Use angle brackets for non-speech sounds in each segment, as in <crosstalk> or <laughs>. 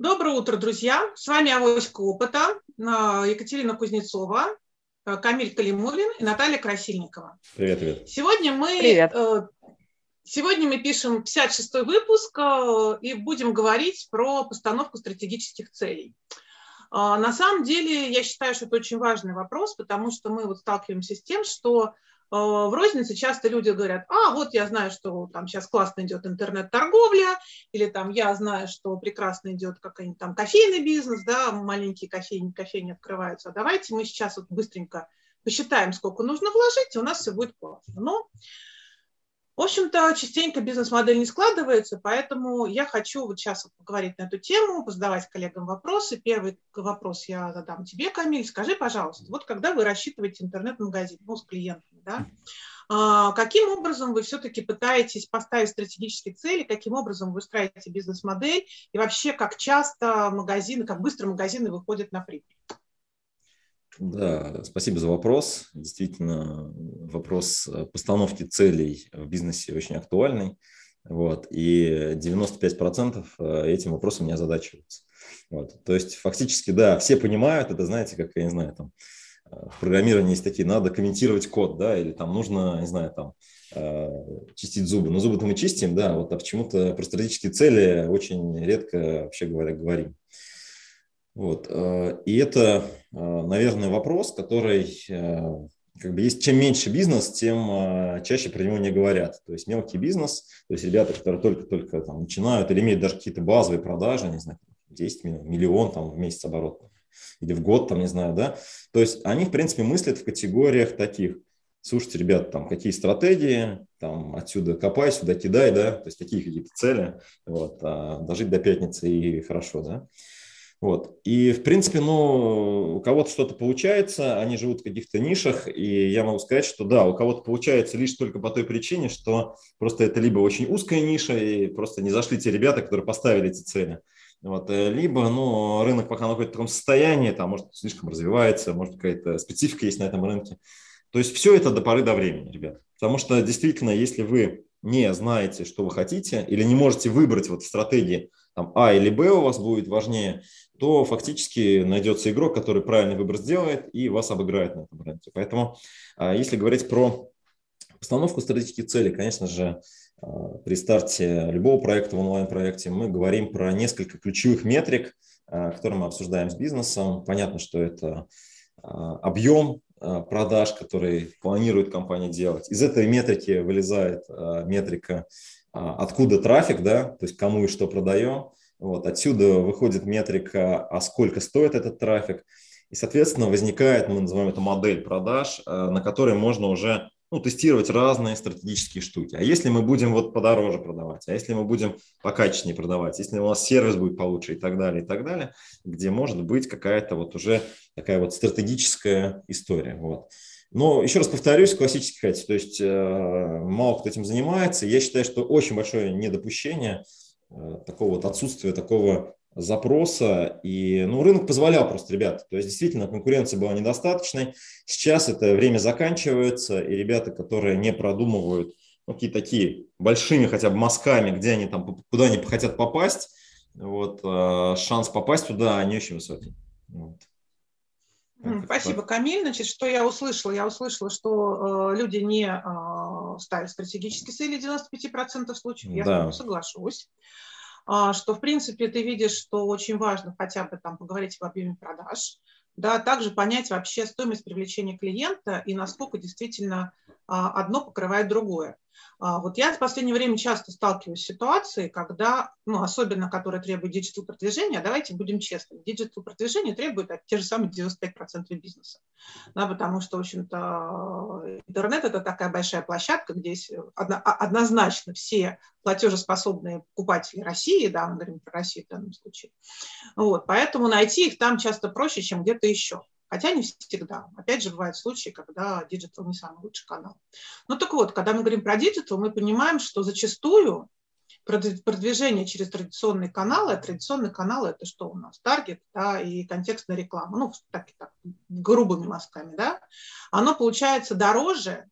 Доброе утро, друзья! С вами Авоська Опыта, Екатерина Кузнецова, э, Камиль Калимулин и Наталья Красильникова. Привет, привет. Сегодня мы, привет. Э, сегодня мы пишем 56-й выпуск э, и будем говорить про постановку стратегических целей. На самом деле, я считаю, что это очень важный вопрос, потому что мы вот сталкиваемся с тем, что в рознице часто люди говорят, а вот я знаю, что там сейчас классно идет интернет-торговля, или там я знаю, что прекрасно идет какой-нибудь там кофейный бизнес, да, маленькие кофейни, кофейни открываются. Давайте мы сейчас вот быстренько посчитаем, сколько нужно вложить, и у нас все будет классно. Но в общем-то, частенько бизнес-модель не складывается, поэтому я хочу вот сейчас поговорить на эту тему, задавать коллегам вопросы. Первый вопрос я задам тебе, Камиль. Скажи, пожалуйста, вот когда вы рассчитываете интернет-магазин ну, с клиентами, да, а, каким образом вы все-таки пытаетесь поставить стратегические цели, каким образом вы устраиваете бизнес-модель и вообще как часто магазины, как быстро магазины выходят на прибыль? Да, спасибо за вопрос. Действительно, вопрос э, постановки целей в бизнесе очень актуальный. Вот, и 95% э, этим вопросом не озадачиваются. Вот, то есть фактически, да, все понимают, это знаете, как, я не знаю, там, э, в программировании есть такие, надо комментировать код, да, или там нужно, не знаю, там, чистить зубы. Но зубы-то мы чистим, да, вот, а почему-то про стратегические цели очень редко, вообще говоря, говорим. Вот. Э, и это, э, наверное, вопрос, который э, как бы есть чем меньше бизнес, тем чаще про него не говорят. То есть мелкий бизнес, то есть ребята, которые только-только там начинают или имеют даже какие-то базовые продажи, не знаю, 10 миллион, там в месяц оборот или в год, там, не знаю, да. То есть они, в принципе, мыслят в категориях таких. Слушайте, ребята, там какие стратегии, там отсюда копай, сюда кидай, да, то есть такие какие-то цели, вот, а дожить до пятницы и хорошо, да. Вот. И, в принципе, ну, у кого-то что-то получается, они живут в каких-то нишах, и я могу сказать, что да, у кого-то получается лишь только по той причине, что просто это либо очень узкая ниша, и просто не зашли те ребята, которые поставили эти цели. Вот. Э, либо ну, рынок пока находится в таком состоянии, там, может, слишком развивается, может, какая-то специфика есть на этом рынке. То есть все это до поры до времени, ребят. Потому что действительно, если вы не знаете, что вы хотите, или не можете выбрать вот в стратегии там, А или Б у вас будет важнее, то фактически найдется игрок, который правильный выбор сделает и вас обыграет на этом рынке. Поэтому, а, если говорить про постановку стратегических целей, конечно же, а, при старте любого проекта в онлайн-проекте мы говорим про несколько ключевых метрик, а, которые мы обсуждаем с бизнесом. Понятно, что это объем продаж, который планирует компания делать. Из этой метрики вылезает метрика, откуда трафик, да, то есть кому и что продаем. Вот, отсюда выходит метрика, а сколько стоит этот трафик. И, соответственно, возникает, мы называем это модель продаж, э, на которой можно уже ну, тестировать разные стратегические штуки. А если мы будем вот подороже продавать, а если мы будем покачественнее продавать, если у нас сервис будет получше и так далее, и так далее, где может быть какая-то вот уже такая вот стратегическая история. Вот. Но еще раз повторюсь, классический хайте, то есть э, мало кто этим занимается. Я считаю, что очень большое недопущение – такого вот отсутствия такого запроса. И ну, рынок позволял просто, ребята. То есть действительно конкуренция была недостаточной. Сейчас это время заканчивается, и ребята, которые не продумывают ну, какие такие большими хотя бы мазками, где они там, куда они хотят попасть, вот, э, шанс попасть туда не очень высокий. Вот. Спасибо, Камиль. Значит, что я услышала? Я услышала, что э, люди не э, ставят стратегические цели 95% случаев. Я да. соглашусь. А, что, в принципе, ты видишь, что очень важно хотя бы там поговорить об объеме продаж, да, также понять вообще стоимость привлечения клиента и насколько действительно а, одно покрывает другое. А, вот я в последнее время часто сталкиваюсь с ситуацией, когда, ну, особенно которые требуют digital продвижения, давайте будем честными, digital продвижение требует те же самые 95% бизнеса, да, потому что, в общем-то, интернет – это такая большая площадка, где есть однозначно все платежеспособные покупатели России, да, мы говорим про Россию в данном случае, вот, поэтому найти их там часто проще, чем где-то еще. Хотя не всегда. Опять же, бывают случаи, когда digital не самый лучший канал. Ну так вот, когда мы говорим про digital, мы понимаем, что зачастую продвижение через традиционные каналы, а традиционные каналы это что у нас? Таргет да, и контекстная реклама, ну, так, так, грубыми мазками, да, оно получается дороже,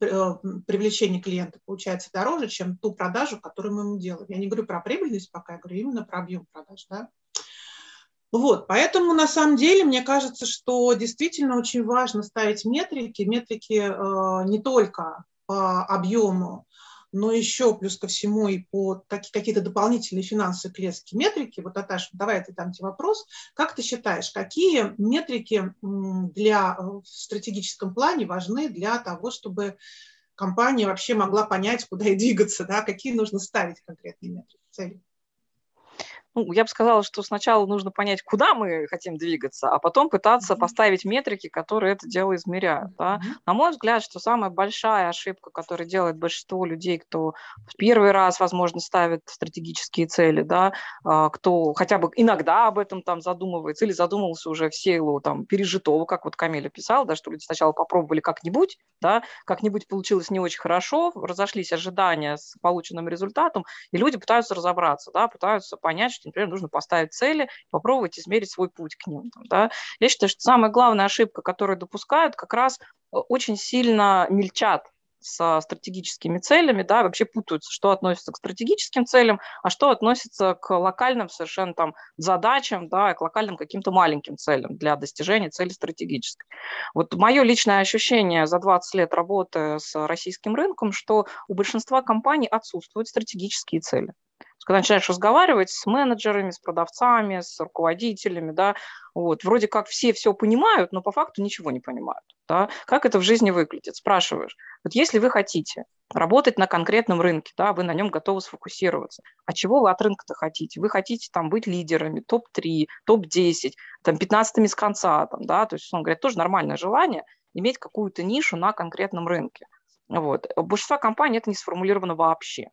э, привлечение клиента получается дороже, чем ту продажу, которую мы ему делаем. Я не говорю про прибыльность пока, я говорю именно про объем продаж, да. Вот, поэтому на самом деле мне кажется, что действительно очень важно ставить метрики, метрики э, не только по объему, но еще плюс ко всему и по какие-то дополнительные финансовые клетки метрики. Вот, Наташа, давай я дам тебе вопрос. Как ты считаешь, какие метрики для, э, в стратегическом плане важны для того, чтобы компания вообще могла понять, куда и двигаться, да? какие нужно ставить конкретные метрики, цели? Ну, я бы сказала, что сначала нужно понять, куда мы хотим двигаться, а потом пытаться mm-hmm. поставить метрики, которые это дело измеряют. Да? Mm-hmm. На мой взгляд, что самая большая ошибка, которую делает большинство людей, кто в первый раз, возможно, ставит стратегические цели, да, а, кто хотя бы иногда об этом там задумывается или задумывался уже в силу там, пережитого, как вот Камиля писал, да, что люди сначала попробовали как-нибудь, да, как-нибудь получилось не очень хорошо, разошлись ожидания с полученным результатом, и люди пытаются разобраться, да, пытаются понять, что например, нужно поставить цели, попробовать измерить свой путь к ним. Да. Я считаю, что самая главная ошибка, которую допускают, как раз э, очень сильно мельчат с стратегическими целями, да, вообще путаются, что относится к стратегическим целям, а что относится к локальным совершенно там задачам, да, к локальным каким-то маленьким целям для достижения цели стратегической. Вот мое личное ощущение за 20 лет работы с российским рынком, что у большинства компаний отсутствуют стратегические цели когда начинаешь разговаривать с менеджерами, с продавцами, с руководителями, да, вот, вроде как все все понимают, но по факту ничего не понимают. Да? Как это в жизни выглядит? Спрашиваешь. Вот если вы хотите работать на конкретном рынке, да, вы на нем готовы сфокусироваться, а чего вы от рынка-то хотите? Вы хотите там быть лидерами, топ-3, топ-10, там 15 с конца, там, да, то есть, он говорит, тоже нормальное желание иметь какую-то нишу на конкретном рынке. Вот. У большинства компаний это не сформулировано вообще.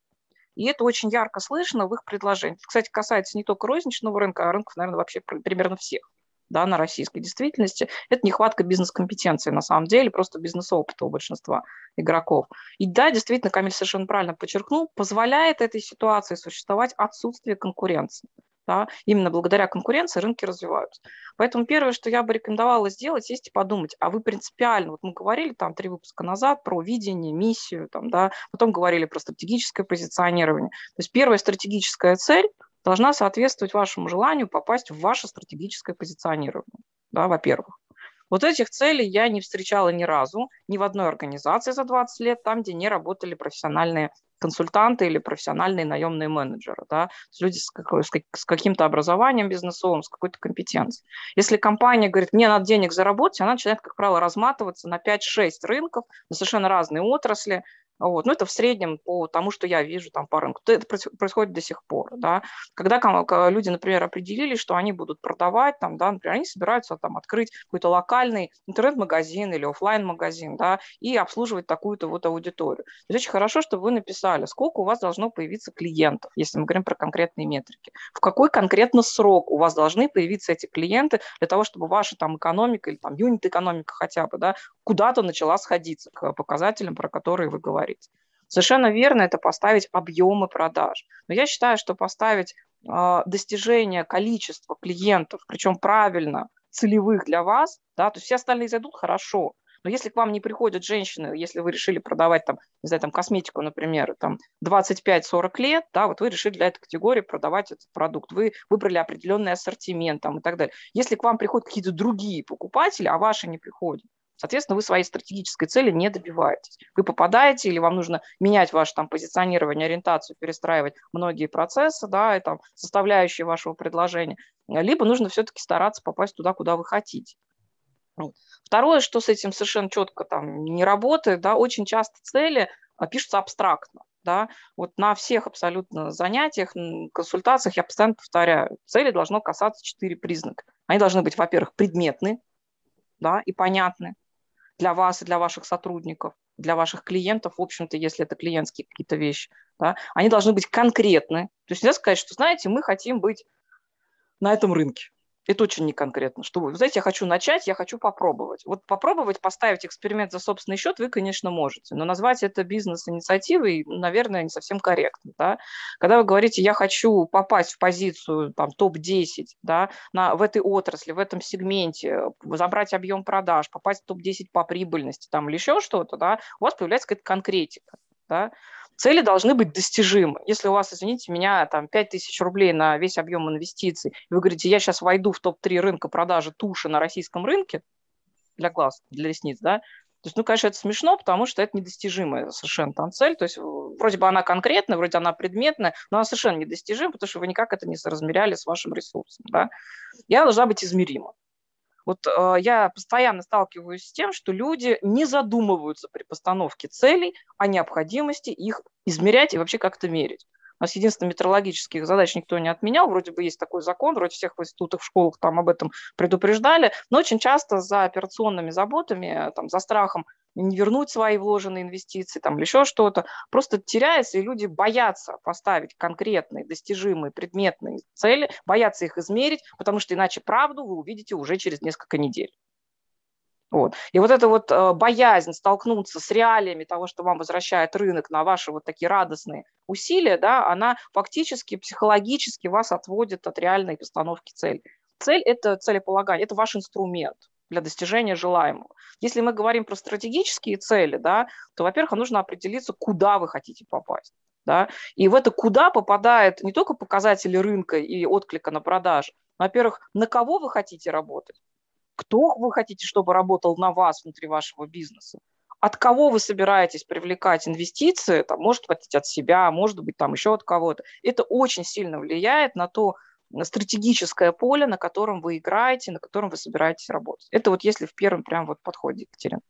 И это очень ярко слышно в их предложениях. Кстати, касается не только розничного рынка, а рынков, наверное, вообще примерно всех да, на российской действительности. Это нехватка бизнес-компетенции на самом деле, просто бизнес-опыта у большинства игроков. И да, действительно, Камиль совершенно правильно подчеркнул, позволяет этой ситуации существовать отсутствие конкуренции. Да? Именно благодаря конкуренции рынки развиваются. Поэтому первое, что я бы рекомендовала сделать, сесть и подумать, а вы принципиально, вот мы говорили там три выпуска назад про видение, миссию, там, да, потом говорили про стратегическое позиционирование. То есть первая стратегическая цель должна соответствовать вашему желанию попасть в ваше стратегическое позиционирование, да, во-первых. Вот этих целей я не встречала ни разу, ни в одной организации за 20 лет, там, где не работали профессиональные консультанты или профессиональные наемные менеджеры, да, люди с, какой, с каким-то образованием бизнесовым, с какой-то компетенцией. Если компания говорит, мне надо денег заработать, она начинает, как правило, разматываться на 5-6 рынков, на совершенно разные отрасли, вот. Ну, это в среднем по тому, что я вижу там по рынку. Это происходит до сих пор. Да? Когда люди, например, определили, что они будут продавать, там, да, например, они собираются там, открыть какой-то локальный интернет-магазин или офлайн магазин да, и обслуживать такую-то вот аудиторию. То есть очень хорошо, что вы написали, сколько у вас должно появиться клиентов, если мы говорим про конкретные метрики. В какой конкретно срок у вас должны появиться эти клиенты для того, чтобы ваша там экономика или там юнит-экономика хотя бы да, куда-то начала сходиться к показателям, про которые вы говорите. Совершенно верно это поставить объемы продаж. Но я считаю, что поставить э, достижение количества клиентов, причем правильно, целевых для вас, да, то есть все остальные зайдут хорошо, но если к вам не приходят женщины, если вы решили продавать там, не знаю, там косметику, например, там 25-40 лет, да, вот вы решили для этой категории продавать этот продукт, вы выбрали определенный ассортимент там и так далее. Если к вам приходят какие-то другие покупатели, а ваши не приходят, Соответственно, вы своей стратегической цели не добиваетесь. Вы попадаете или вам нужно менять ваше там, позиционирование, ориентацию, перестраивать многие процессы, да, и, там, составляющие вашего предложения, либо нужно все-таки стараться попасть туда, куда вы хотите. Второе, что с этим совершенно четко там не работает, да, очень часто цели а, пишутся абстрактно. Да? Вот на всех абсолютно занятиях, консультациях я постоянно повторяю, цели должно касаться четыре признака. Они должны быть, во-первых, предметны да, и понятны для вас и для ваших сотрудников, для ваших клиентов, в общем-то, если это клиентские какие-то вещи, да, они должны быть конкретны. То есть нельзя сказать, что, знаете, мы хотим быть на этом рынке. Это очень неконкретно. Что вы, знаете, я хочу начать, я хочу попробовать. Вот попробовать поставить эксперимент за собственный счет вы, конечно, можете, но назвать это бизнес-инициативой, наверное, не совсем корректно. Да? Когда вы говорите, я хочу попасть в позицию там, топ-10 да, на, в этой отрасли, в этом сегменте, забрать объем продаж, попасть в топ-10 по прибыльности там, или еще что-то, да, у вас появляется какая-то конкретика. Да? Цели должны быть достижимы. Если у вас, извините меня, там 5 тысяч рублей на весь объем инвестиций, вы говорите, я сейчас войду в топ-3 рынка продажи туши на российском рынке для глаз, для ресниц, да, то есть, ну, конечно, это смешно, потому что это недостижимая совершенно там цель. То есть, вроде бы она конкретная, вроде она предметная, но она совершенно недостижима, потому что вы никак это не соразмеряли с вашим ресурсом. Да? Она должна быть измерима. Вот э, я постоянно сталкиваюсь с тем, что люди не задумываются при постановке целей о необходимости их измерять и вообще как-то мерить. У нас единственное, метрологических задач никто не отменял. Вроде бы есть такой закон, вроде всех в институтах, в школах там об этом предупреждали. Но очень часто за операционными заботами, там, за страхом не вернуть свои вложенные инвестиции там, или еще что-то, просто теряется, и люди боятся поставить конкретные, достижимые, предметные цели, боятся их измерить, потому что иначе правду вы увидите уже через несколько недель. Вот. И вот эта вот э, боязнь столкнуться с реалиями того, что вам возвращает рынок на ваши вот такие радостные усилия, да, она фактически психологически вас отводит от реальной постановки цели. Цель – это целеполагание, это ваш инструмент для достижения желаемого. Если мы говорим про стратегические цели, да, то, во-первых, нужно определиться, куда вы хотите попасть. Да? И в это куда попадает не только показатели рынка и отклика на продажи, во-первых, на кого вы хотите работать, кто вы хотите, чтобы работал на вас внутри вашего бизнеса, от кого вы собираетесь привлекать инвестиции, там, может быть, от себя, может быть, там еще от кого-то. Это очень сильно влияет на то, на стратегическое поле, на котором вы играете, на котором вы собираетесь работать. Это вот если в первом прям вот подходе, Екатерина.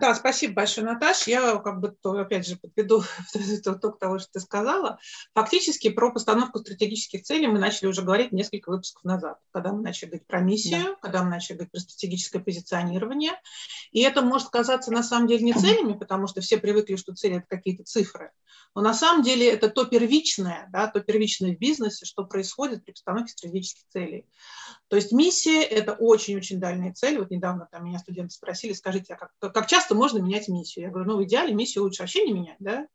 Да, спасибо большое, Наташ. Я как бы, опять же, подведу <laughs> итог того, что ты сказала. Фактически про постановку стратегических целей мы начали уже говорить несколько выпусков назад, когда мы начали говорить про миссию, да. когда мы начали говорить про стратегическое позиционирование. И это может казаться на самом деле не целями, потому что все привыкли, что цели – это какие-то цифры. Но на самом деле это то первичное, да, то первичное в бизнесе, что происходит при постановке стратегических целей. То есть миссия – это очень-очень дальняя цель. Вот недавно там меня студенты спросили, скажите, а как, как часто можно менять миссию? Я говорю, ну в идеале миссию лучше вообще не менять, да?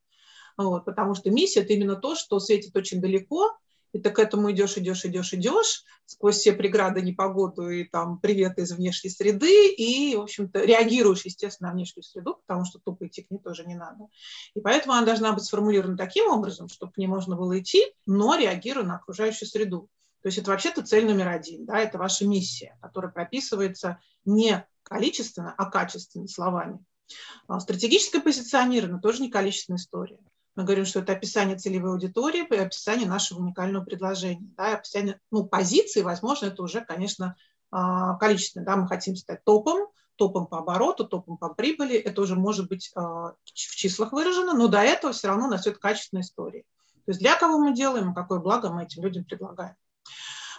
Вот, потому что миссия – это именно то, что светит очень далеко, и ты к этому идешь, идешь, идешь, идешь, сквозь все преграды, непогоду и там приветы из внешней среды, и, в общем-то, реагируешь, естественно, на внешнюю среду, потому что тупо идти к ней тоже не надо. И поэтому она должна быть сформулирована таким образом, чтобы к ней можно было идти, но реагируя на окружающую среду. То есть это вообще-то цель номер один, да, это ваша миссия, которая прописывается не количественно, а качественно словами. А стратегическое позиционирование тоже не количественная история. Мы говорим, что это описание целевой аудитории, описание нашего уникального предложения. Да, описание ну, позиции, возможно, это уже, конечно, а, количественно. Да, мы хотим стать топом, топом по обороту, топом по прибыли. Это уже может быть а, в числах выражено, но до этого все равно у нас это качественная история. То есть для кого мы делаем, какое благо мы этим людям предлагаем.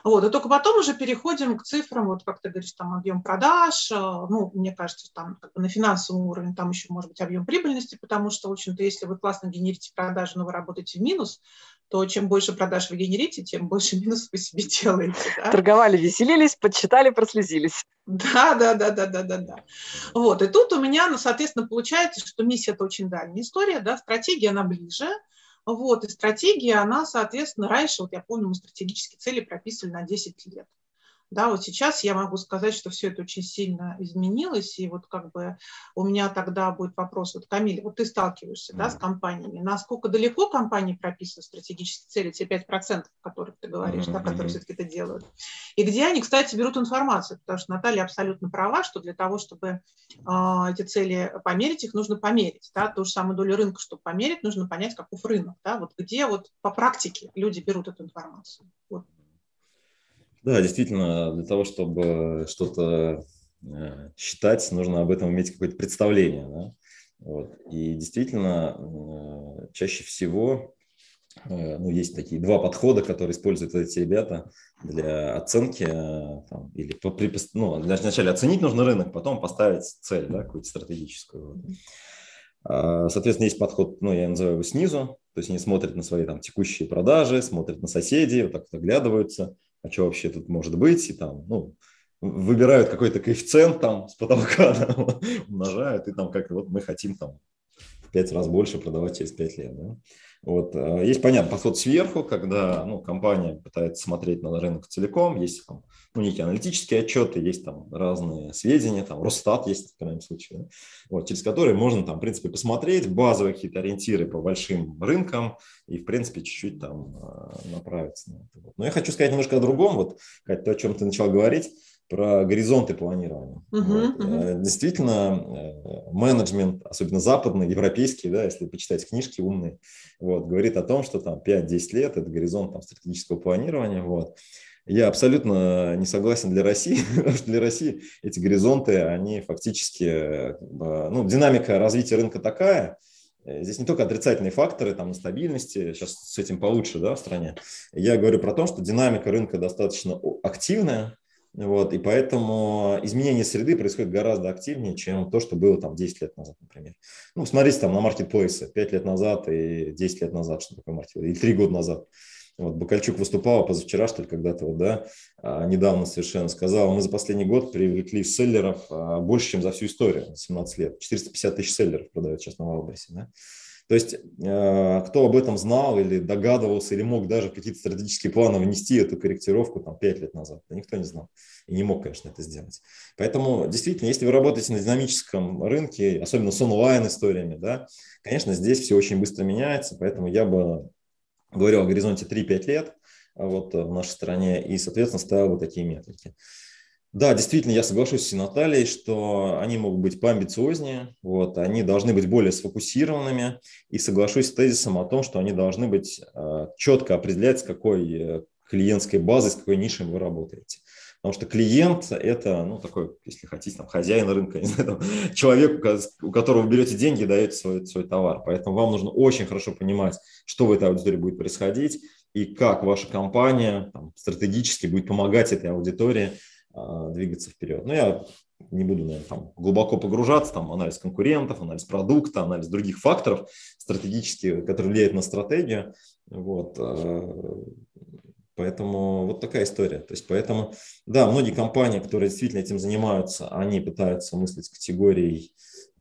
Вот, и только потом уже переходим к цифрам, вот как ты говоришь, там объем продаж, э, ну, мне кажется, там как бы на финансовом уровне там еще может быть объем прибыльности, потому что, в общем-то, если вы классно генерите продажи, но вы работаете в минус, то чем больше продаж вы генерите, тем больше <laughs> минус вы себе делаете. Да? Торговали, веселились, подсчитали, прослезились. Да, да, да, да, да, да, да. Вот, и тут у меня, ну, соответственно, получается, что миссия – это очень дальняя история, да, стратегия, она ближе – вот, и стратегия, она, соответственно, раньше, вот я помню, мы стратегические цели прописывали на 10 лет. Да, вот сейчас я могу сказать, что все это очень сильно изменилось, и вот как бы у меня тогда будет вопрос, вот, Камиль, вот ты сталкиваешься, mm-hmm. да, с компаниями, насколько далеко компании прописывают стратегические цели, те 5%, о которых ты говоришь, mm-hmm. да, которые все-таки это делают, и где они, кстати, берут информацию, потому что Наталья абсолютно права, что для того, чтобы э, эти цели померить, их нужно померить, да, ту же самую долю рынка, чтобы померить, нужно понять, каков рынок, да, вот где вот по практике люди берут эту информацию. Вот. Да, действительно, для того, чтобы что-то э, считать, нужно об этом иметь какое-то представление. Да? Вот. И действительно, э, чаще всего э, ну, есть такие два подхода, которые используют эти ребята для оценки. Там, или по, при, ну, для, вначале оценить нужно рынок, потом поставить цель да, какую-то стратегическую. А, соответственно, есть подход, ну, я называю его снизу, то есть они смотрят на свои там, текущие продажи, смотрят на соседей, вот так вот оглядываются, а что вообще тут может быть, и там, ну, выбирают какой-то коэффициент там с потолка, <laughs> да, умножают, и там как вот мы хотим там пять раз больше продавать через пять лет, да. Вот. Э, есть, понятно, подход сверху, когда ну, компания пытается смотреть на рынок целиком, есть там, ну, некие аналитические отчеты, есть там разные сведения, там Росстат есть в крайнем случае, да? вот, через которые можно там, в принципе, посмотреть базовые какие-то ориентиры по большим рынкам и, в принципе, чуть-чуть там э, направиться на это. Но я хочу сказать немножко о другом, вот, Кать, то, о чем ты начал говорить про горизонты планирования. Uh-huh, вот. uh-huh. Действительно, э, менеджмент, особенно западный, европейский, да, если почитать книжки умные, вот, говорит о том, что там 5-10 лет – это горизонт там, стратегического планирования. Вот. Я абсолютно не согласен для России, <laughs> потому что для России эти горизонты, они фактически, э, ну, динамика развития рынка такая, Здесь не только отрицательные факторы, там, нестабильности, сейчас с этим получше да, в стране. Я говорю про то, что динамика рынка достаточно активная, вот, и поэтому изменение среды происходит гораздо активнее, чем то, что было там 10 лет назад, например. Ну, смотрите там на маркетплейсы 5 лет назад и 10 лет назад, что такое маркетплейс, и 3 года назад. Вот Бакальчук выступал позавчера, что ли, когда-то вот, да, а, недавно совершенно сказал, мы за последний год привлекли селлеров а, больше, чем за всю историю, 17 лет. 450 тысяч селлеров продают сейчас на Wildberries, да. То есть, э, кто об этом знал или догадывался, или мог даже какие-то стратегические планы внести эту корректировку там 5 лет назад, да никто не знал и не мог, конечно, это сделать. Поэтому, действительно, если вы работаете на динамическом рынке, особенно с онлайн-историями, да, конечно, здесь все очень быстро меняется, поэтому я бы говорил о горизонте 3-5 лет вот в нашей стране и, соответственно, ставил бы такие метрики. Да, действительно, я соглашусь с Натальей, что они могут быть поамбициознее, вот, они должны быть более сфокусированными, и соглашусь с тезисом о том, что они должны быть э, четко определять, с какой э, клиентской базой, с какой нишей вы работаете. Потому что клиент – это, ну, такой, если хотите, там, хозяин рынка, <laughs> не знаю, там, человек, у которого вы берете деньги и даете свой, свой товар. Поэтому вам нужно очень хорошо понимать, что в этой аудитории будет происходить и как ваша компания там, стратегически будет помогать этой аудитории двигаться вперед. Но я не буду наверное, там, глубоко погружаться, там анализ конкурентов, анализ продукта, анализ других факторов стратегических, которые влияют на стратегию. Вот. А, поэтому вот такая история. То есть поэтому, да, многие компании, которые действительно этим занимаются, они пытаются мыслить категорией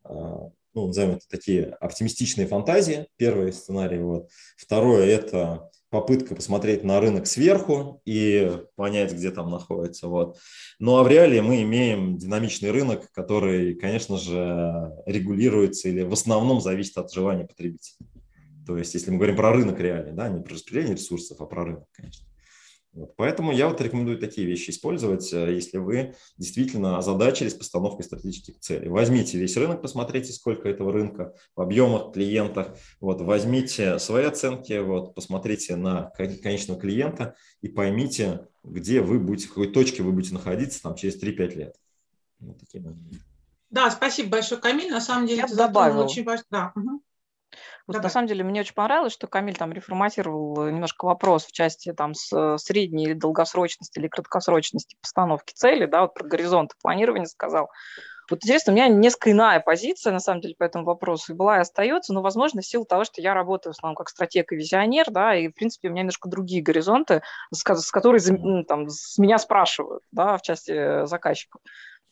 а, ну, назовем это такие оптимистичные фантазии, первый сценарий. Вот. Второе – это попытка посмотреть на рынок сверху и понять, где там находится. Вот. Ну а в реалии мы имеем динамичный рынок, который, конечно же, регулируется или в основном зависит от желания потребителя. То есть, если мы говорим про рынок реальный, да, не про распределение ресурсов, а про рынок, конечно. Вот. Поэтому я вот рекомендую такие вещи использовать, э, если вы действительно озадачились постановкой стратегических целей. Возьмите весь рынок, посмотрите, сколько этого рынка в объемах, клиентах. Вот, возьмите свои оценки, вот, посмотрите на конечного клиента и поймите, где вы будете, в какой точке вы будете находиться там, через 3-5 лет. Вот такие да, спасибо большое, Камиль. На самом деле, я ты очень важно. Да. Угу. Вот на самом деле мне очень понравилось, что Камиль там реформатировал немножко вопрос в части там с э, средней или долгосрочности или краткосрочности постановки цели, да, вот про горизонт планирования сказал. Вот интересно, у меня несколько иная позиция, на самом деле, по этому вопросу и была и остается, но, возможно, в силу того, что я работаю в основном как стратег и визионер, да, и, в принципе, у меня немножко другие горизонты, с, с которыми там, с меня спрашивают, да, в части э, заказчиков.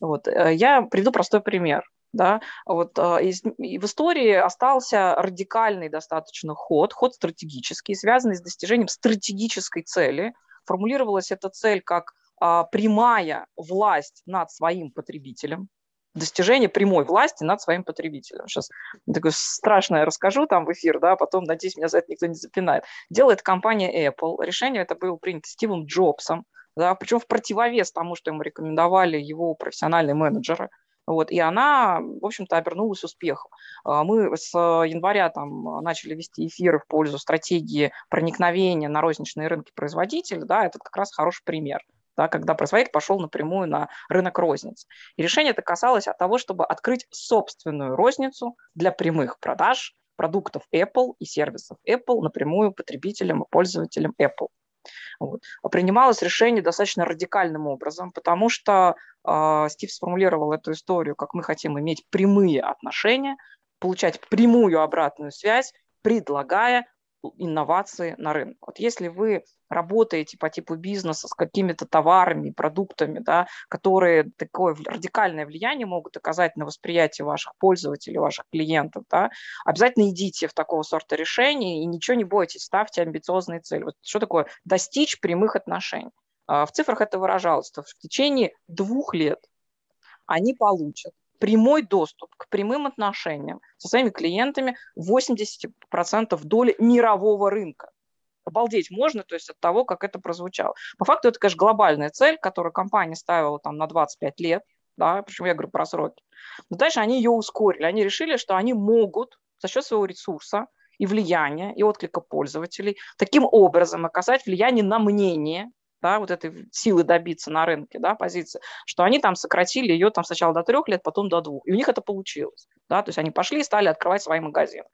Вот. Э, я приведу простой пример. Да? Вот, а, из, в истории остался радикальный достаточно ход, ход стратегический, связанный с достижением стратегической цели. Формулировалась эта цель как а, прямая власть над своим потребителем, достижение прямой власти над своим потребителем. Сейчас такое страшное расскажу там в эфир, да, потом, надеюсь, меня за это никто не запинает. Делает компания Apple. Решение это было принято Стивом Джобсом, да, причем в противовес тому, что ему рекомендовали его профессиональные менеджеры – вот, и она, в общем-то, обернулась успехом. А, мы с января там начали вести эфиры в пользу стратегии проникновения на розничные рынки производителей. Да, это как раз хороший пример да, когда производитель пошел напрямую на рынок розниц. И решение это касалось от того, чтобы открыть собственную розницу для прямых продаж продуктов Apple и сервисов Apple напрямую потребителям и пользователям Apple. Вот. А принималось решение достаточно радикальным образом, потому что э, Стив сформулировал эту историю, как мы хотим иметь прямые отношения, получать прямую обратную связь, предлагая инновации на рынок. Вот если вы работаете по типу бизнеса с какими-то товарами, продуктами, да, которые такое радикальное влияние могут оказать на восприятие ваших пользователей, ваших клиентов, да, обязательно идите в такого сорта решения и ничего не бойтесь, ставьте амбициозные цели. Вот что такое достичь прямых отношений? А, в цифрах это выражалось, что в течение двух лет они получат прямой доступ к прямым отношениям со своими клиентами 80% доли мирового рынка. Обалдеть можно, то есть от того, как это прозвучало. По факту это, конечно, глобальная цель, которую компания ставила там на 25 лет, да, причем я говорю про сроки. Но дальше они ее ускорили. Они решили, что они могут за счет своего ресурса и влияния, и отклика пользователей таким образом оказать влияние на мнение да, вот этой силы добиться на рынке, да, позиции, что они там сократили ее там сначала до трех лет, потом до двух. И у них это получилось, да, то есть они пошли и стали открывать свои магазины.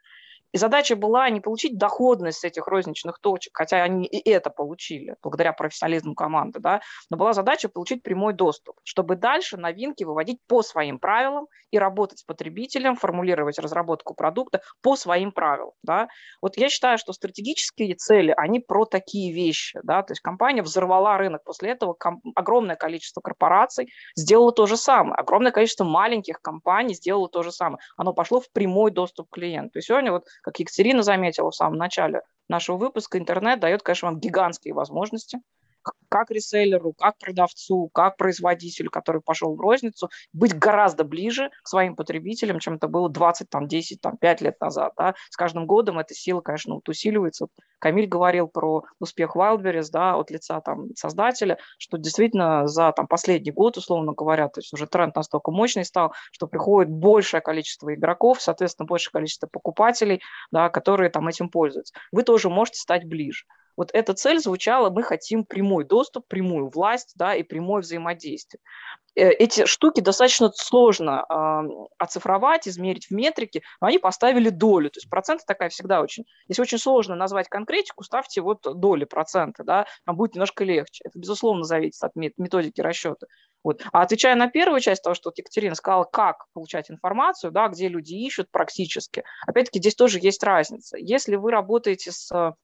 И задача была не получить доходность этих розничных точек, хотя они и это получили благодаря профессионализму команды, да, но была задача получить прямой доступ, чтобы дальше новинки выводить по своим правилам и работать с потребителем, формулировать разработку продукта по своим правилам. Да. Вот я считаю, что стратегические цели, они про такие вещи. Да, то есть компания взорвала рынок, после этого огромное количество корпораций сделало то же самое, огромное количество маленьких компаний сделало то же самое. Оно пошло в прямой доступ к клиенту. И сегодня вот как Екатерина заметила в самом начале нашего выпуска, интернет дает, конечно, вам гигантские возможности – как реселлеру, как продавцу, как производителю, который пошел в розницу, быть гораздо ближе к своим потребителям, чем это было 20, там, 10, там, 5 лет назад. Да. С каждым годом эта сила, конечно, вот усиливается. Камиль говорил про успех Wildberries да, от лица там, создателя, что действительно за там, последний год, условно говоря, то есть уже тренд настолько мощный стал, что приходит большее количество игроков, соответственно, большее количество покупателей, да, которые там этим пользуются. Вы тоже можете стать ближе. Вот эта цель звучала, мы хотим прямой доступ, прямую власть да, и прямое взаимодействие. Э, эти штуки достаточно сложно э, оцифровать, измерить в метрике, но они поставили долю. То есть проценты такая всегда очень... Если очень сложно назвать конкретику, ставьте вот доли процента, да, там будет немножко легче. Это, безусловно, зависит от методики расчета. Вот. А отвечая на первую часть того, что вот Екатерина сказала, как получать информацию, да, где люди ищут практически, опять-таки здесь тоже есть разница. Если вы работаете с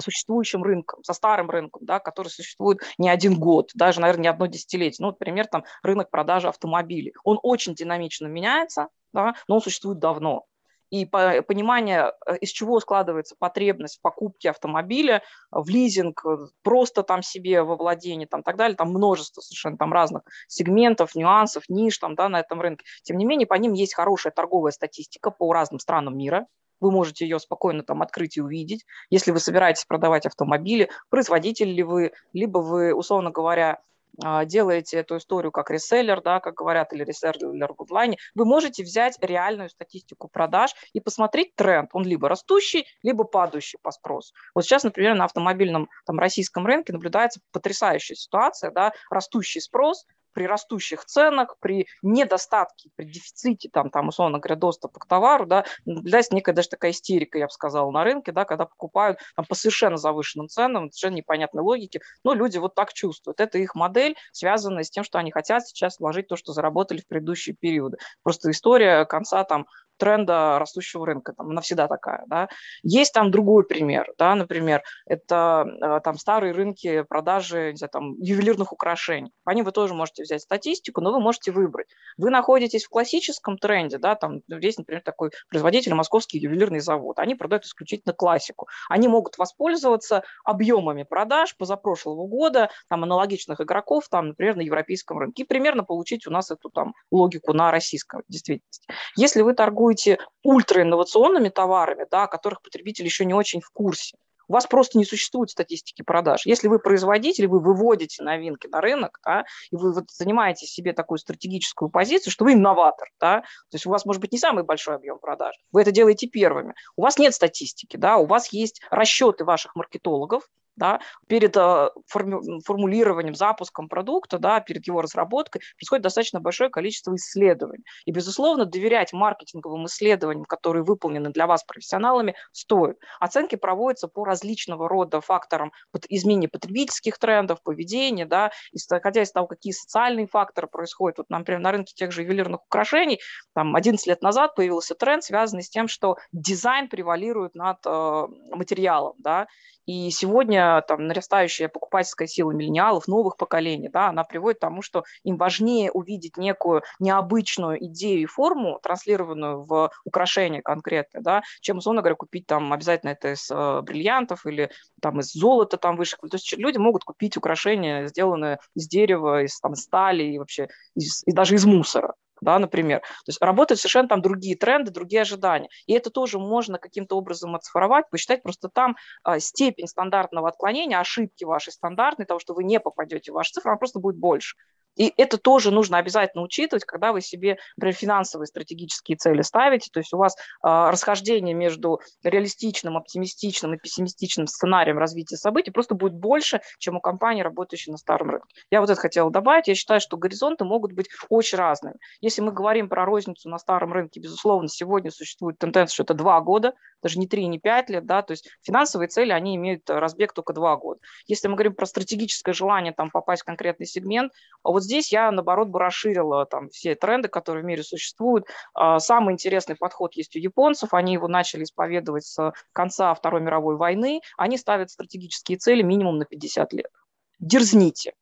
существующим рынком, со старым рынком, да, который существует не один год, даже, наверное, не одно десятилетие. Ну, например, там рынок продажи автомобилей. Он очень динамично меняется, да, но он существует давно. И понимание, э, из чего складывается потребность в покупке автомобиля, в лизинг, э, просто там себе во владении, там так далее, там множество совершенно там разных сегментов, нюансов, ниш там, да, на этом рынке. Тем не менее, по ним есть хорошая торговая статистика по разным странам мира, вы можете ее спокойно там открыть и увидеть. Если вы собираетесь продавать автомобили, производитель ли вы, либо вы, условно говоря, а, делаете эту историю как реселлер, да, как говорят, или реселлер в онлайне, вы можете взять реальную статистику продаж и посмотреть тренд. Он либо растущий, либо падающий по спросу. Вот сейчас, например, на автомобильном там, российском рынке наблюдается потрясающая ситуация, да, растущий спрос, при растущих ценах, при недостатке, при дефиците, там, там условно говоря, доступа к товару, да, наблюдается некая даже такая истерика, я бы сказала, на рынке, да, когда покупают там, по совершенно завышенным ценам, совершенно непонятной логике, но люди вот так чувствуют. Это их модель, связанная с тем, что они хотят сейчас вложить то, что заработали в предыдущие периоды. Просто история конца там тренда растущего рынка, там, она всегда такая, да. Есть там другой пример, да, например, это э, там старые рынки продажи, не знаю, там, ювелирных украшений. По ним вы тоже можете взять статистику, но вы можете выбрать. Вы находитесь в классическом тренде, да, там есть, например, такой производитель, московский ювелирный завод, они продают исключительно классику. Они могут воспользоваться объемами продаж позапрошлого года, там, аналогичных игроков, там, например, на европейском рынке, и примерно получить у нас эту там логику на российской действительности. Если вы торгуете торгуете ультраинновационными товарами, да, о которых потребитель еще не очень в курсе, у вас просто не существует статистики продаж. Если вы производитель, вы выводите новинки на рынок, да, и вы вот занимаете себе такую стратегическую позицию, что вы инноватор, да, то есть у вас может быть не самый большой объем продаж, вы это делаете первыми. У вас нет статистики, да, у вас есть расчеты ваших маркетологов, да, перед э, формулированием, запуском продукта, да, перед его разработкой происходит достаточно большое количество исследований. И, безусловно, доверять маркетинговым исследованиям, которые выполнены для вас профессионалами, стоит. Оценки проводятся по различного рода факторам изменения потребительских трендов, поведения, да, исходя из того, какие социальные факторы происходят. Вот, например, на рынке тех же ювелирных украшений, там, 11 лет назад появился тренд, связанный с тем, что дизайн превалирует над э, материалом, да, и сегодня там нарастающая покупательская сила миллениалов, новых поколений, да, она приводит к тому, что им важнее увидеть некую необычную идею и форму, транслированную в украшение конкретное, да, чем, условно говоря, купить там обязательно это из э, бриллиантов или там из золота там выше. То есть люди могут купить украшения, сделанные из дерева, из там, стали и вообще из, и даже из мусора да, например. То есть работают совершенно там другие тренды, другие ожидания. И это тоже можно каким-то образом оцифровать, посчитать, просто там а, степень стандартного отклонения, ошибки вашей стандартной, того, что вы не попадете в вашу цифру, она просто будет больше. И это тоже нужно обязательно учитывать, когда вы себе, например, финансовые стратегические цели ставите. То есть у вас э, расхождение между реалистичным, оптимистичным и пессимистичным сценарием развития событий просто будет больше, чем у компании, работающей на старом рынке. Я вот это хотела добавить. Я считаю, что горизонты могут быть очень разными. Если мы говорим про розницу на старом рынке, безусловно, сегодня существует тенденция, что это два года, даже не три, не пять лет, да, то есть финансовые цели, они имеют разбег только два года. Если мы говорим про стратегическое желание там попасть в конкретный сегмент, вот здесь я, наоборот, бы расширила там все тренды, которые в мире существуют. А, самый интересный подход есть у японцев. Они его начали исповедовать с конца Второй мировой войны. Они ставят стратегические цели минимум на 50 лет. Дерзните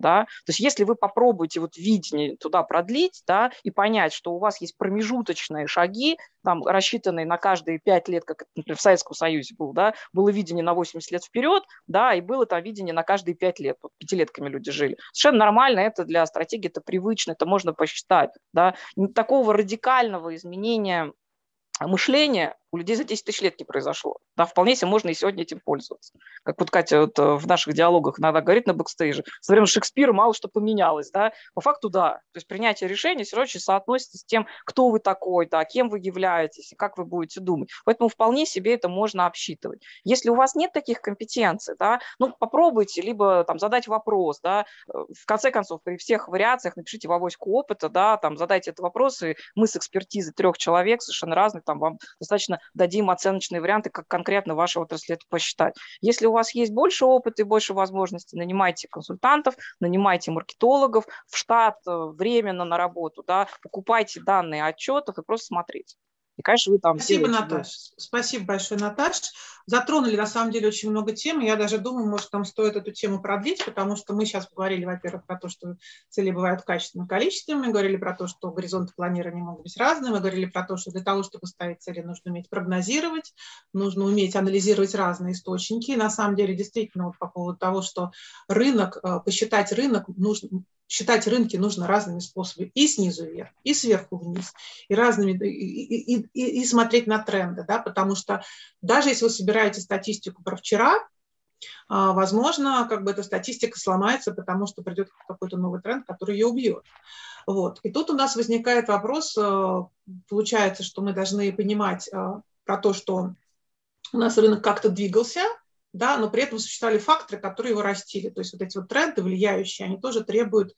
да, то есть если вы попробуете вот видение туда продлить, да, и понять, что у вас есть промежуточные шаги, там, рассчитанные на каждые пять лет, как, например, в Советском Союзе был, да, было видение на 80 лет вперед, да, и было там видение на каждые пять лет, вот, пятилетками люди жили. Совершенно нормально, это для стратегии, это привычно, это можно посчитать, да, такого радикального изменения мышления у людей за 10 тысяч лет не произошло. Да, вполне себе можно и сегодня этим пользоваться. Как вот Катя вот э, в наших диалогах иногда говорит на бэкстейже, со времен Шекспира мало что поменялось. Да? По факту да. То есть принятие решения все равно соотносится с тем, кто вы такой, да, кем вы являетесь и как вы будете думать. Поэтому вполне себе это можно обсчитывать. Если у вас нет таких компетенций, да, ну попробуйте либо там задать вопрос, да, э, в конце концов при всех вариациях напишите в авоську опыта, да, там задайте этот вопрос, и мы с экспертизой трех человек совершенно разных, там вам достаточно дадим оценочные варианты, как конкретно ваша отрасль это посчитать. Если у вас есть больше опыта и больше возможностей, нанимайте консультантов, нанимайте маркетологов в штат, э, временно на работу, да, покупайте данные отчетов и просто смотрите. И, конечно, вы там... Спасибо, Наташ. Спасибо большое, Наташ. Затронули, на самом деле, очень много тем. Я даже думаю, может, там стоит эту тему продлить, потому что мы сейчас поговорили, во-первых, про то, что цели бывают качественными, количественными. Мы говорили про то, что горизонты планирования могут быть разные. Мы говорили про то, что для того, чтобы ставить цели, нужно уметь прогнозировать, нужно уметь анализировать разные источники. И на самом деле, действительно, вот по поводу того, что рынок, э, посчитать рынок нужно, считать рынки нужно разными способами, и снизу вверх, и сверху вниз, и разными, и, и, и, и смотреть на тренды, да, потому что даже если вы собираете статистику про вчера, а, возможно, как бы эта статистика сломается, потому что придет какой-то новый тренд, который ее убьет. Вот. И тут у нас возникает вопрос, э, получается, что мы должны понимать э, про то, что у нас рынок как-то двигался, да, но при этом существовали факторы, которые его растили. То есть вот эти вот тренды влияющие, они тоже требуют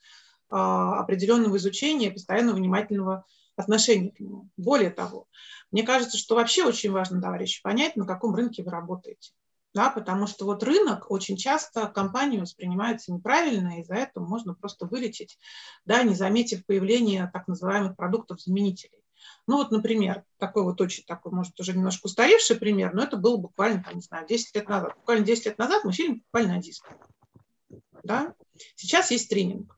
а, определенного изучения, постоянного внимательного отношения к нему. Более того, мне кажется, что вообще очень важно, товарищи, понять, на каком рынке вы работаете. Да, потому что вот рынок очень часто компанию воспринимается неправильно, и за это можно просто вылететь, да, не заметив появления так называемых продуктов-заменителей. Ну вот, например, такой вот очень такой, может, уже немножко устаревший пример, но это было буквально, там, не знаю, 10 лет назад. Буквально 10 лет назад мы фильм покупали на диск. Да? Сейчас есть тренинг.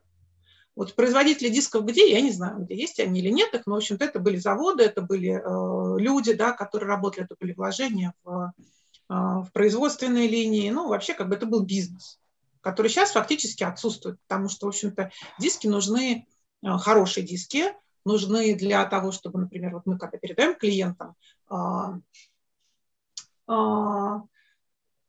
Вот производители дисков где, я не знаю, где есть они или нет их, но, в общем-то, это были заводы, это были э, люди, да, которые работали, это были вложения в, э, в производственные линии, ну, вообще, как бы это был бизнес, который сейчас фактически отсутствует, потому что, в общем-то, диски нужны, э, хорошие диски, нужны для того, чтобы, например, вот мы когда передаем клиентам а, а,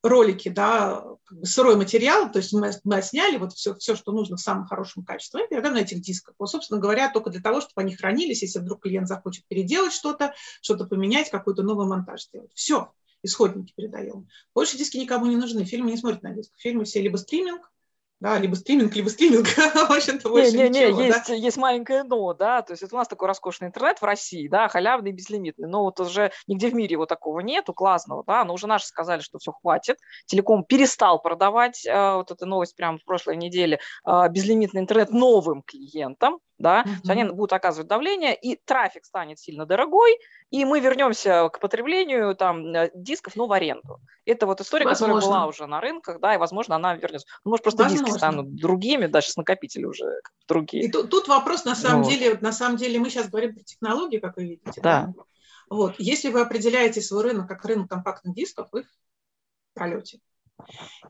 ролики, да, как бы сырой материал, то есть мы, мы сняли вот все, все, что нужно в самом хорошем качестве, и передаем на этих дисках. Вот, собственно говоря, только для того, чтобы они хранились, если вдруг клиент захочет переделать что-то, что-то поменять, какой-то новый монтаж сделать. Все. исходники передаем. Больше диски никому не нужны, фильмы не смотрят на дисках. Фильмы все либо стриминг, да, либо стриминг, либо стриминг, <laughs> в общем-то, больше не, не, не, есть, да? есть маленькое но, да, то есть это у нас такой роскошный интернет в России, да, халявный, безлимитный, но вот уже нигде в мире его такого нету, классного, да, но уже наши сказали, что все, хватит, Телеком перестал продавать, э, вот эта новость прямо в прошлой неделе, э, безлимитный интернет новым клиентам, да, то есть они будут оказывать давление, и трафик станет сильно дорогой, и мы вернемся к потреблению там э, дисков, но в аренду. Это вот история, возможно. которая была уже на рынках, да, и, возможно, она вернется. Ну, может, просто возможно. диски станут другими, даже с накопители уже другие. И тут, тут вопрос, на самом вот. деле, на самом деле, мы сейчас говорим про технологии, как вы видите. Да. да? Вот. Если вы определяете свой рынок как рынок компактных дисков, вы в пролете.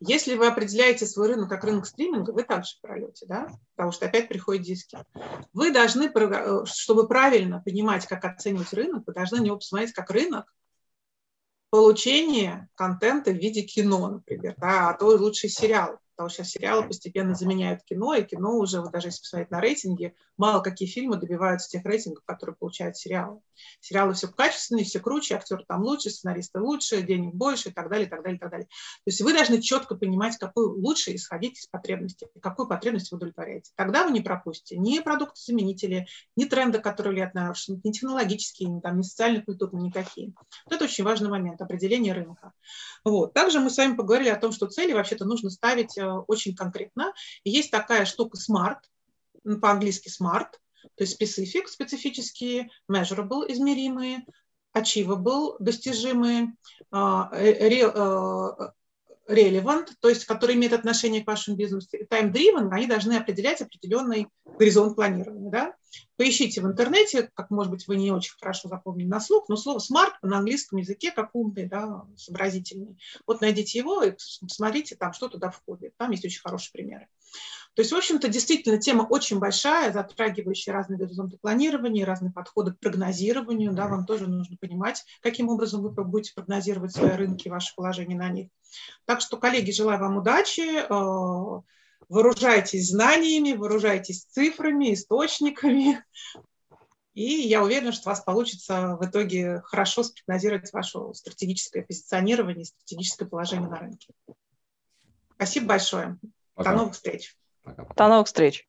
Если вы определяете свой рынок как рынок стриминга, вы также в пролете, да? потому что опять приходят диски. Вы должны, чтобы правильно понимать, как оценивать рынок, вы должны него посмотреть как рынок получения контента в виде кино, например, да, а то лучше сериал потому что сейчас сериалы постепенно заменяют кино, и кино уже, вот даже если посмотреть на рейтинге, мало какие фильмы добиваются тех рейтингов, которые получают сериалы. Сериалы все качественнее, все круче, актеры там лучше, сценаристы лучше, денег больше и так далее, и так далее, и так далее. То есть вы должны четко понимать, какой лучше исходить из потребности, какую потребность вы удовлетворяете. Тогда вы не пропустите ни продукты-заменители, ни тренды, которые влияют на ни технологические, ни, там, ни социально-культурные, никакие. Вот это очень важный момент, определение рынка. Вот. Также мы с вами поговорили о том, что цели вообще-то нужно ставить э, очень конкретно. Есть такая штука SMART, по-английски SMART, то есть specific, специфические, measurable, измеримые, achievable, достижимые, uh, uh, relevant, то есть которые имеют отношение к вашему бизнесу, time-driven, они должны определять определенный горизонт планирования. Да? Поищите в интернете, как, может быть, вы не очень хорошо запомнили на слух, но слово smart на английском языке как умный, да, сообразительный. Вот найдите его и посмотрите, там что туда входит. Там есть очень хорошие примеры. То есть, в общем-то, действительно, тема очень большая, затрагивающая разные горизонты планирования, разные подходы к прогнозированию. Да, вам тоже нужно понимать, каким образом вы будете прогнозировать свои рынки, ваше положение на них. Так что, коллеги, желаю вам удачи. Э, вооружайтесь знаниями, вооружайтесь цифрами, источниками. И я уверена, что у вас получится в итоге хорошо спрогнозировать ваше стратегическое позиционирование, стратегическое положение на рынке. Спасибо большое. Пока. До новых встреч. Пока. До новых встреч.